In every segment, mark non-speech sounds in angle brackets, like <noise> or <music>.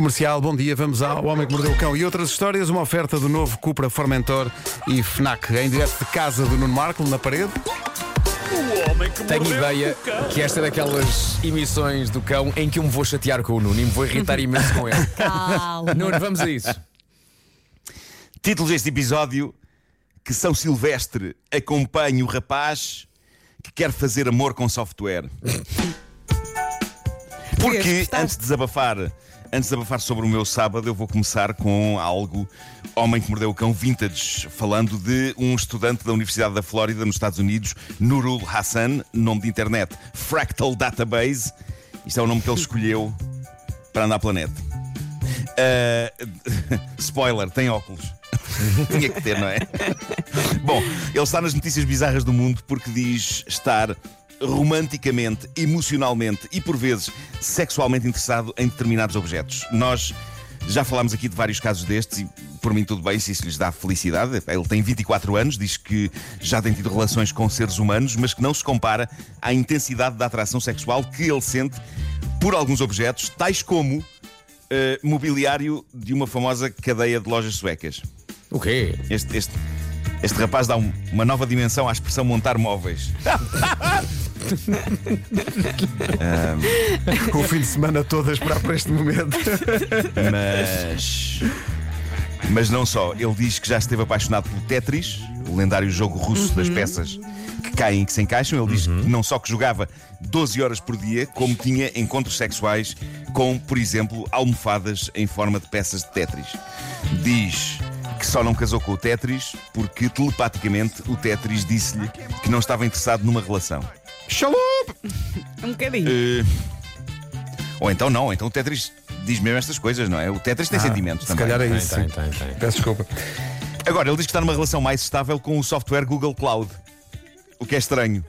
Comercial, bom dia, vamos ao Homem que Mordeu o Cão e outras histórias, uma oferta do novo Cupra Formentor e FNAC, em direto de casa do Nuno Marco, na parede. Tenho ideia que esta é daquelas emissões do cão em que eu me vou chatear com o Nuno e me vou irritar imenso com ele. Calma. Nuno, vamos a isso. Título deste episódio: Que São Silvestre acompanhe o rapaz que quer fazer amor com software. <laughs> Porque antes de desabafar, antes de desabafar sobre o meu sábado, eu vou começar com algo Homem que Mordeu o Cão Vintage, falando de um estudante da Universidade da Flórida, nos Estados Unidos, Nurul Hassan, nome de internet Fractal Database. Isto é o nome que ele escolheu para andar pela net. Uh, <laughs> spoiler, tem óculos. <laughs> Tinha que ter, não é? <laughs> Bom, ele está nas notícias bizarras do mundo porque diz estar romanticamente, emocionalmente e por vezes sexualmente interessado em determinados objetos. Nós já falámos aqui de vários casos destes e por mim tudo bem se isso lhes dá felicidade. Ele tem 24 anos, diz que já tem tido relações com seres humanos, mas que não se compara à intensidade da atração sexual que ele sente por alguns objetos, tais como eh, mobiliário de uma famosa cadeia de lojas suecas. O quê? Este, este, este rapaz dá um- uma nova dimensão à expressão montar móveis. <laughs> Com o fim de semana todo a esperar por este momento. Mas. Mas não só. Ele diz que já esteve apaixonado pelo Tetris, o lendário jogo russo das peças que caem e que se encaixam. Ele diz que não só que jogava 12 horas por dia, como tinha encontros sexuais com, por exemplo, almofadas em forma de peças de Tetris. Diz que só não casou com o Tetris porque telepaticamente o Tetris disse-lhe que não estava interessado numa relação. Xalup! <laughs> Um bocadinho. Eh, Ou então não, então o Tetris diz mesmo estas coisas, não é? O Tetris tem sentimentos Se também. calhar é Tem, isso. tem, sim. tem, tem. Peço desculpa. Agora, ele diz que está numa relação mais estável com o software Google Cloud. O que é estranho,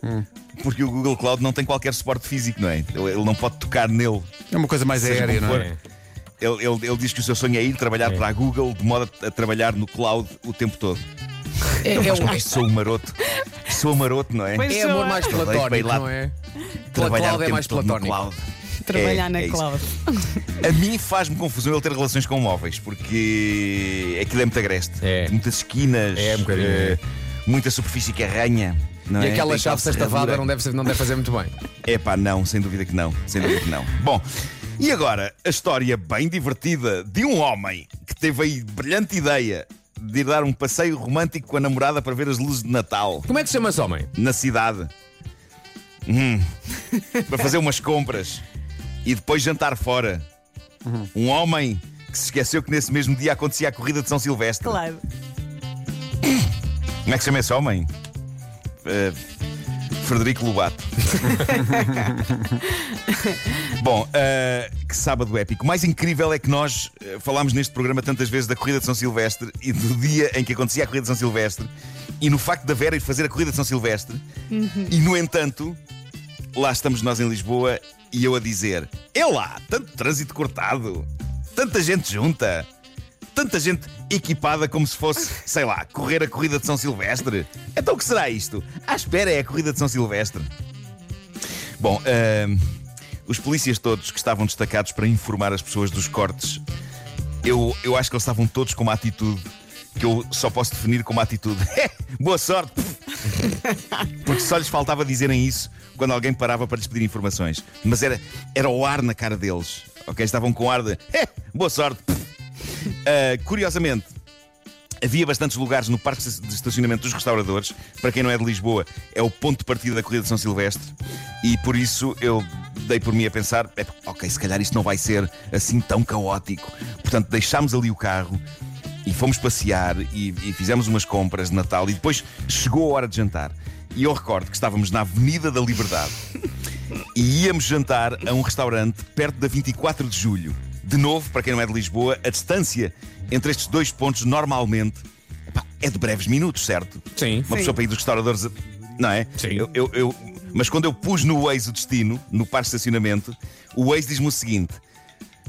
porque o Google Cloud não tem qualquer suporte físico, não é? Ele, ele não pode tocar nele. É uma coisa mais Seja aérea, como não for. É? Ele, ele- ele diz que o seu sonho é ir trabalhar É. para a Google de modo a, a trabalhar no cloud o tempo todo. É, é, um- Isto sou maroto. Sou maroto, não é? Pois é amor mais platónico, lá não é? Trabalhar cloud o é mais todo no platónico. cloud. Trabalhar É, na é cloud. A mim faz-me confusão ele ter relações com móveis, porque aquilo é muito agreste. É. Muitas esquinas, É, um bocadinho. eh, muita superfície que arranha. Não E é? aquela Tem chave sextavada não deve, ser- não deve fazer muito bem. É pá, não, sem dúvida que não. Sem dúvida que não. Bom, e agora a história bem divertida de um homem que teve aí brilhante ideia de ir dar um passeio romântico com a namorada para ver as luzes de Natal Como é que se chama esse homem? na cidade. Hum, para fazer umas compras e depois jantar fora. Um homem que se esqueceu que nesse mesmo dia acontecia a corrida de São Silvestre. Claro. Como é que se chama esse homem? Eh, Frederico Lobato. <laughs> Bom, eh, que sábado épico. O mais incrível é que nós eh, falámos neste programa tantas vezes da corrida de São Silvestre e do dia em que acontecia a corrida de São Silvestre e no facto da Vera ir fazer a corrida de São Silvestre e, no entanto, lá estamos nós em Lisboa e eu a dizer: é lá, tanto trânsito cortado, tanta gente junta. Tanta gente equipada como se fosse, sei lá, correr a corrida de São Silvestre. Então o que será isto? À espera é a corrida de São Silvestre. Bom, ahm, os polícias todos que estavam destacados para informar as pessoas dos cortes, eu, eu acho que eles estavam todos com uma atitude que eu só posso definir como atitude. <laughs> Boa sorte! <laughs> Porque só lhes faltava dizerem isso quando alguém parava para lhes pedir informações. Mas era, era o ar na cara deles. Ok? Estavam com ar de boa sorte. Uh, <laughs> curiosamente, havia bastantes lugares no parque de estacionamento dos restauradores. Para quem não é de Lisboa, é o ponto de partida da corrida de São Silvestre. E por isso eu dei por mim a pensar: "É, ok, se calhar isto não vai ser assim tão caótico. Portanto, deixámos ali o carro e fomos passear e, e fizemos umas compras de Natal. E depois chegou a hora de jantar. E eu recordo que estávamos na Avenida da Liberdade <laughs> e íamos jantar a um restaurante perto da 24 de julho. De novo, para quem não é de Lisboa, a distância entre estes dois pontos normalmente epá, é de breves minutos, certo? Sim. Uma pessoa para ir dos restauradores, não é? Sim. Eu, eu- eu- mas quando eu pus no Waze o destino, no parque de estacionamento, o Waze diz-me o seguinte: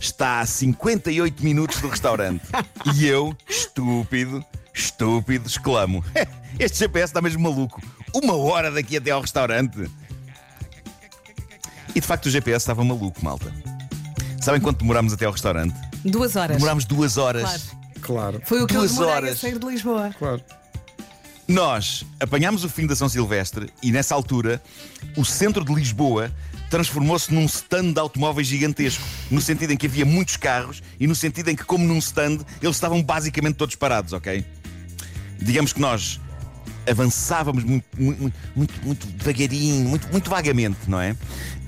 está a 58 minutos do restaurante. <laughs> e eu, estúpido, estúpido, exclamo: <laughs> Este GPS está mesmo maluco. Uma hora daqui até ao restaurante. E de facto o GPS estava maluco, malta. Sabem quanto demorámos até ao restaurante? Duas horas. Demorámos duas horas. Claro. Claro. Foi o que eu Duas a horas. sair de Lisboa. Claro. Nós apanhámos o fim da São Silvestre e nessa altura o centro de Lisboa transformou-se num stand de automóveis gigantesco, no sentido em que havia muitos carros e no sentido em que, como num stand, eles estavam basicamente todos parados, ok? Digamos que nós avançávamos muito, muito, muito, muito devagarinho, muito, muito vagamente, não é?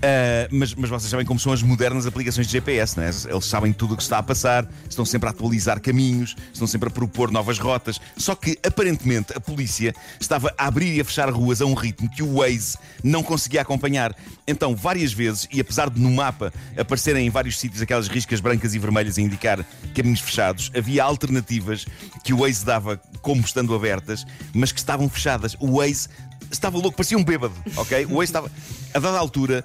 Ah, mas, mas vocês sabem como são as modernas aplicações de GPS, não é? Eles sabem tudo o que está a passar, estão sempre a atualizar caminhos, estão sempre a propor novas rotas. Só que, aparentemente, a polícia estava a abrir e a fechar ruas a um ritmo que o Waze não conseguia acompanhar. Então, várias vezes, e apesar de no mapa aparecerem em vários sítios aquelas riscas brancas e vermelhas a indicar caminhos fechados, havia alternativas que o Waze dava como estando abertas, mas que estavam fechadas. O Waze estava louco, parecia um bêbado, ok? O Waze estava. A dada altura,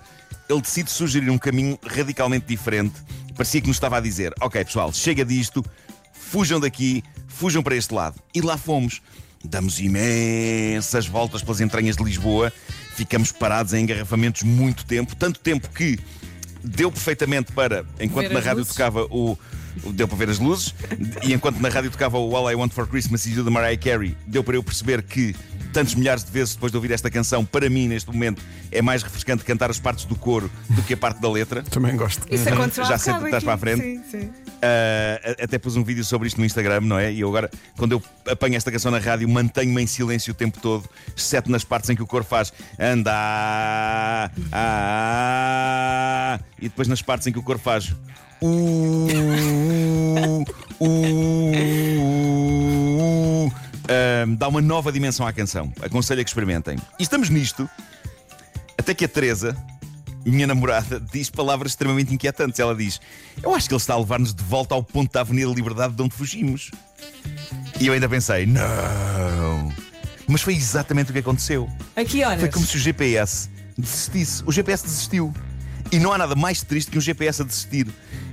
ele decide sugerir um caminho radicalmente diferente. Parecia que nos estava a dizer: Ok, pessoal, chega disto, fujam daqui, fujam para este lado. E lá fomos. Damos imensas voltas pelas entranhas de Lisboa, ficamos parados em engarrafamentos muito tempo, tanto tempo que deu perfeitamente para, enquanto na rádio luzes. tocava o. o- Deu para ver as luzes, e enquanto na rádio tocava o All I Want for Christmas Is You da Mariah Carey, deu para eu perceber que, tantos milhares de vezes depois de ouvir esta canção, para mim, neste momento, é mais refrescante cantar as partes do coro do que a parte da letra. Também gosto. Isso aconteceu Já que estás para a frente. Sim, sim. A- até pus um vídeo sobre isto no Instagram, não é? E eu agora, quando eu apanho esta canção na rádio, mantenho-me em silêncio o tempo todo, exceto nas partes em que o coro faz anda, ah, e depois nas partes em que o coro faz uh, uh, dá uma nova dimensão à canção. Aconselho a que experimentem. E estamos nisto, até que a Teresa, minha namorada, <laughs> diz palavras extremamente inquietantes. Ela diz: Eu acho que ele está a levar-nos de volta ao ponto da Avenida Liberdade de onde fugimos. E eu ainda pensei: Não. Mas foi exatamente o que aconteceu. A que horas? Foi como se o GPS desistisse. O GPS desistiu. E não há nada mais triste que um GPS a desistir.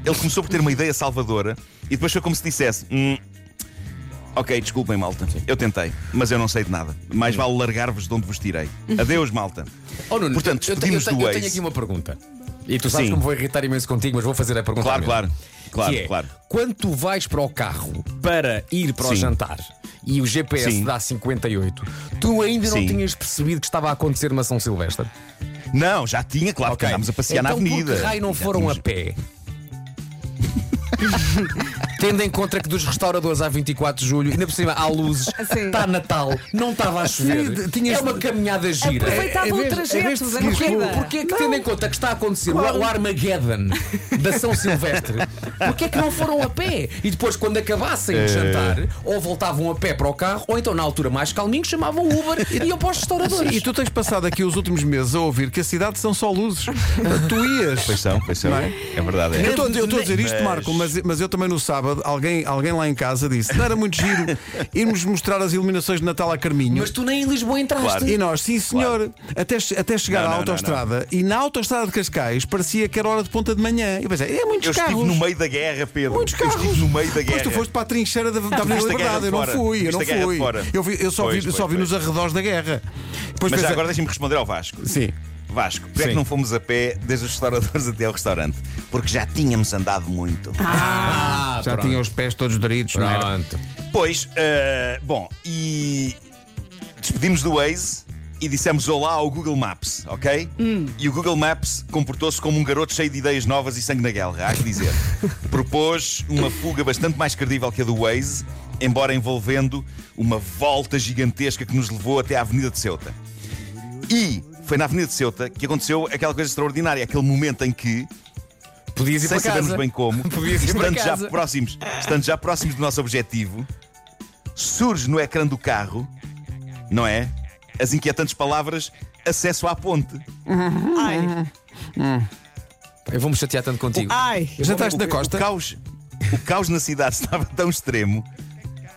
Ele começou por ter uma ideia salvadora e depois foi como se dissesse: "Hum, Ok, desculpem, malta. Eu tentei, mas eu não sei de nada. Mais vale largar-vos de onde vos tirei. Adeus, malta. Oh, Nuno, Portanto, eu, tenho- eu, tenho, eu tenho aqui uma pergunta. E tu sabes Sim. como vou irritar imenso contigo, mas vou fazer a pergunta. Claro, mesmo. claro. Claro, que é, claro. Quando tu vais para o carro para ir para o Sim. jantar e o GPS Sim. dá 58, tu ainda não Sim. tinhas percebido que estava a acontecer uma São Silvestre? Não, já tinha, claro, porque andámos a passear então, na avenida. Por que raio não Já foram tínhamos- a pé? <laughs> Tendo em conta que dos restauradores há 24 de julho, ainda por cima há luzes, Sim. está Natal, não estava a chover. Sim, tinhas- É uma caminhada gira. Aproveitava Em o vez- em trajeto da corrida. com- Porquê é que, tendo em conta que está a acontecer o- o Armageddon da São Silvestre, porquê é que não foram a pé? E depois, quando acabassem de jantar, ou voltavam a pé para o carro, ou então, na altura mais calminho, chamavam Uber e iam para os restauradores. E tu tens passado aqui os últimos meses a ouvir que a cidade são só luzes. tu ias. Pois são, pois são. Não é? É verdade. Eu É. estou eu estou a dizer isto, Mas- Marco, mas, mas eu também no sábado, alguém, alguém lá em casa disse: não era muito giro irmos mostrar as iluminações de Natal a Carminho. Mas tu nem em Lisboa entraste. Claro. E nós, sim senhor, até, até chegar Não, à não, autoestrada e na autoestrada de Cascais parecia que era hora de ponta de manhã. Eu pensei, é muitos Eu estive carros. no meio da guerra, Pedro. Muitos Eu carros. estive no meio da guerra. Pois tu foste para a trincheira da, da Avenida Liberdade. de Eu não fui, eu não fui. Eu, vi- eu só Pois, vi, eu só pois, vi nos pois. arredores da guerra. Depois Mas pensei- agora deixa-me responder ao Vasco. Sim. Vasco, porquê é Sim. que não fomos a pé desde os restauradores até ao restaurante? Porque já tínhamos andado muito. Ah, Já pronto. tinha os pés todos doridos, não era? Pronto. Pois, eh, bom, e despedimos do Waze e dissemos olá ao Google Maps, ok? E o Google Maps comportou-se como um garoto cheio de ideias novas e sangue na guerra, há que dizer. <laughs> Propôs uma fuga bastante mais credível que a do Waze, embora envolvendo uma volta gigantesca que nos levou até à Avenida de Ceuta. E foi na Avenida de Ceuta que aconteceu aquela coisa extraordinária, aquele momento em que Podias ir sem para casa. sabermos bem como, <laughs> Podias ir para estando já casa. próximos, estando já próximos do nosso objetivo, surge no ecrã do carro, não é? As inquietantes palavras acesso à ponte. Ai, Eu vou-me chatear tanto contigo. ai. Já estás na costa? O caos, o caos na cidade <laughs> estava tão extremo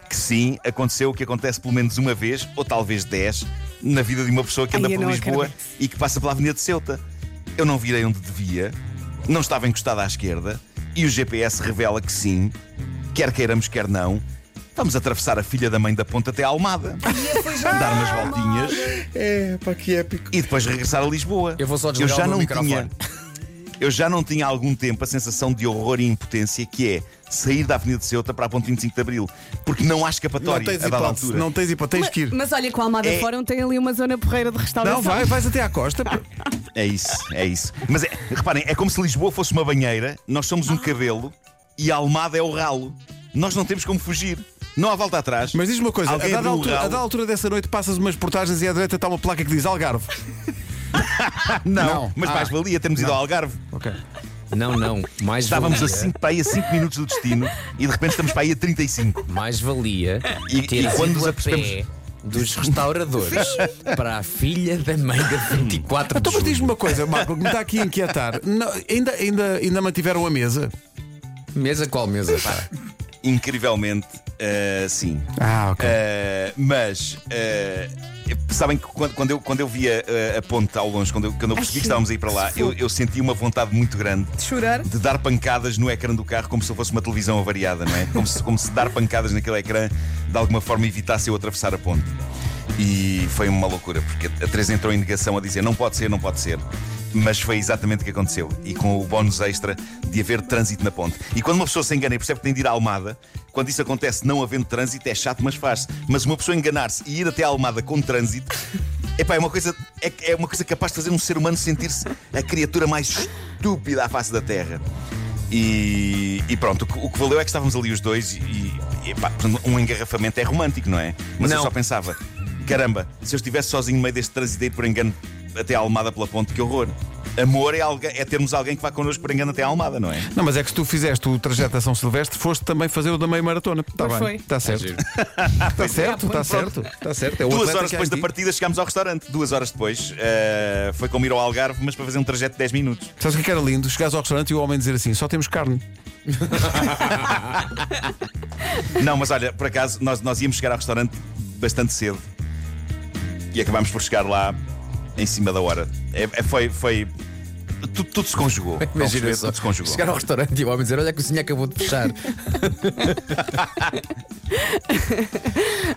que sim, aconteceu o que acontece pelo menos uma vez, ou talvez dez, na vida de uma pessoa que Ai, anda eu por Lisboa acredito. e que passa pela Avenida de Ceuta. Eu não virei onde devia, não estava encostado à esquerda e o GPS revela que sim, quer queiramos, quer não. Vamos atravessar a filha da mãe da ponta até a Almada, dar umas voltinhas É, pá, que épico. e depois regressar a Lisboa. Eu vou só desligar já o meu não microfone. tinha, Eu já não tinha há algum tempo a sensação de horror e impotência que é sair da Avenida de Ceuta para a Ponte 25 de Abril. Porque não há Não escapatória tens a dada hipótese, altura. não tens hipótese, tens que ir. Mas olha, com a Almada É- Fórum tem ali uma zona porreira de restauração. Não, vai, vais até à costa. É isso, é isso. Mas é- reparem, é como se Lisboa fosse uma banheira, nós somos um cabelo e a Almada é o ralo. Nós não temos como fugir. Não há volta atrás. Mas diz-me uma coisa, a dada, altura, a dada altura dessa noite passas umas portagens e à direita está uma placa que diz Algarve. <laughs> não, não. mas Ah. mais valia termos ido ao Algarve. Ok. Não, não. Mais Estávamos a valia, 5 para aí a 5 minutos do destino e de repente estamos para aí a 35. mais valia E- ter e quando nos a apercebemos- pé dos restauradores <laughs> para a filha da mãe da 24 Então, de mas diz-me uma coisa, Marco, que me está aqui a inquietar. Não, ainda, ainda, ainda mantiveram a mesa? Mesa qual mesa? Pá? Incrivelmente, eh, sim. Ah, ok. Eh, mas eh, sabem que quando, quando eu, quando eu via a ponte ao longe, quando eu, quando eu percebi que estávamos a ir para lá, eu, eu senti uma vontade muito grande De chorar. de dar pancadas no ecrã do carro como se fosse uma televisão avariada, não é? Como se, como se dar pancadas naquele ecrã de alguma forma evitasse eu atravessar a ponte. E foi uma loucura, porque a Teresa entrou em negação a dizer não pode ser, não pode ser. Mas foi exatamente o que aconteceu. E com o bónus extra de haver trânsito na ponte. E quando uma pessoa se engana e percebe que tem de ir à Almada, quando isso acontece não havendo trânsito, é chato, mas faz-se. Mas uma pessoa enganar-se e ir até à Almada com trânsito. <laughs> Epá, é uma coisa é, é uma coisa capaz de fazer um ser humano sentir-se a criatura mais estúpida à face da Terra. E, e pronto, o que, valeu é que estávamos ali os dois e, e um engarrafamento é romântico, não é? Mas eu Não. só pensava, caramba, se eu estivesse sozinho no meio deste trânsito e por engano até à Almada pela ponte, que horror. Amor é, alga- é termos alguém que vá connosco por engano até à Almada, não é? Não, mas é que se tu fizeste o trajeto a São Silvestre, foste também fazer o da meia maratona. Está Pois bem. foi. Está certo. Está <laughs> certo, está certo. Está certo. É o Duas horas depois da ti. partida chegámos ao restaurante. Duas horas depois eh, foi como ir ao Algarve, mas para fazer um trajeto de 10 minutos. Sabes o que é que era lindo? Chegares ao restaurante e o homem dizer assim: só temos carne. <laughs> Não, mas olha, por acaso nós, nós íamos chegar ao restaurante bastante cedo e acabámos por chegar lá em cima da hora. É, é- foi. foi tudo, tudo se conjugou. <laughs> Imagina só. Tudo se conjugou. Chegar ao restaurante e o homem dizer: Olha, a cozinha acabou de fechar. <laughs>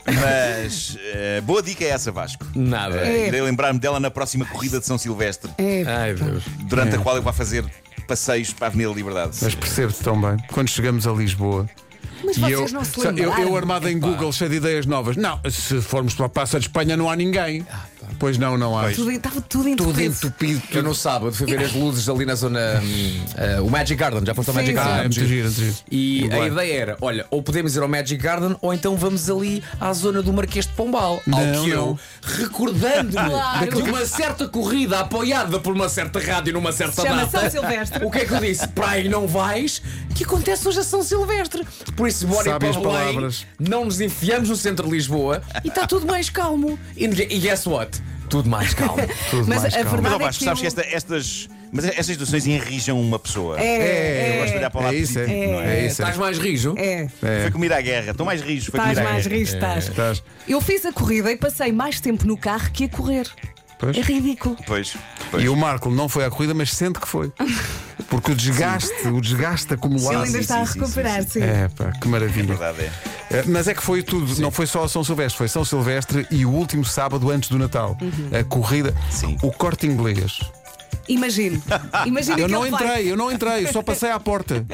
Mas eh, boa dica é essa, Vasco. Nada. Eh, Irei lembrar-me dela na próxima corrida de São Silvestre, É. Ai, Deus. durante É. a qual eu vou fazer passeios para a Avenida Liberdade. Mas percebo-te tão bem. Quando chegamos a Lisboa. Mas e eu, não se eu, eu armado em Google, cheio de ideias novas. Não, se formos para a Praça de Espanha, não há ninguém. Pois não, não há. Tudo, estava tudo Tudo entupido. entupido. Eu no sábado fui ver as luzes ali na zona. hum, eh, o Magic Garden, já foste ao Sim, Magic sim. Garden? Ah, é muito giro, muito giro. E Muito a bem. ideia era: olha, ou podemos ir ao Magic Garden ou então vamos ali à zona do Marquês de Pombal. Não, ao que eu, não. recordando-me <laughs> Claro. de uma certa corrida apoiada por uma certa rádio numa certa Chama data. São Silvestre. O que é que eu disse? Para aí não vais, que acontece hoje a São Silvestre. Por isso, bora ir Sabe para as Belém, palavras. não nos enfiamos no centro de Lisboa e está tudo mais calmo. E, e guess what? Tudo mais calmo. <laughs> Tudo Mas mais a calmo. Mas, verdade ó é Vasco, que sabes que eu- esta- estas, mas estas situações enrijam uma pessoa. É, Eu gosto de olhar para o lado É isso, é. positivo, não é? É isso. Estás mais rijo? é. Foi como ir à guerra. Estou mais rijo. Foi Estás à mais guerra. rijo, estás. Estás. Eu fiz a corrida e passei mais tempo no carro que a correr. Pois. É ridículo. Pois, pois. E o Marco não foi à corrida, mas sente que foi. Porque o desgaste, o desgaste acumulado. Ele ainda sim, está a sim, sim, recuperar-se. É, pá, que maravilha. verdade é. É, Mas é que foi tudo, não foi só a São Silvestre, foi São Silvestre e o último sábado antes do Natal. Uhum. A corrida, Sim. o corte inglês. Imagino. <laughs> Imagino Eu que não ele vai- entrei, eu não entrei, só passei à porta.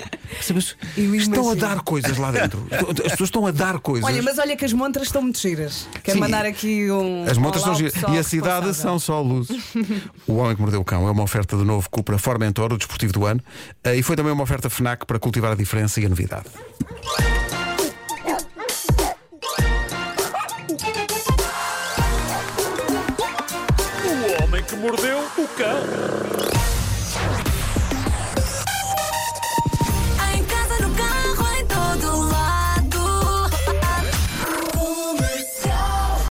Estão a dar coisas lá dentro. <laughs> As pessoas estão a dar coisas. Olha, mas olha que as montras estão muito giras. Quero Sim. mandar aqui um. As montras são giras. E a cidade são só luzes. o Homem que Mordeu o Cão é uma oferta de novo Cupra Formentor, o desportivo do ano. Eh, E foi também uma oferta FNAC para cultivar a diferença e a novidade. O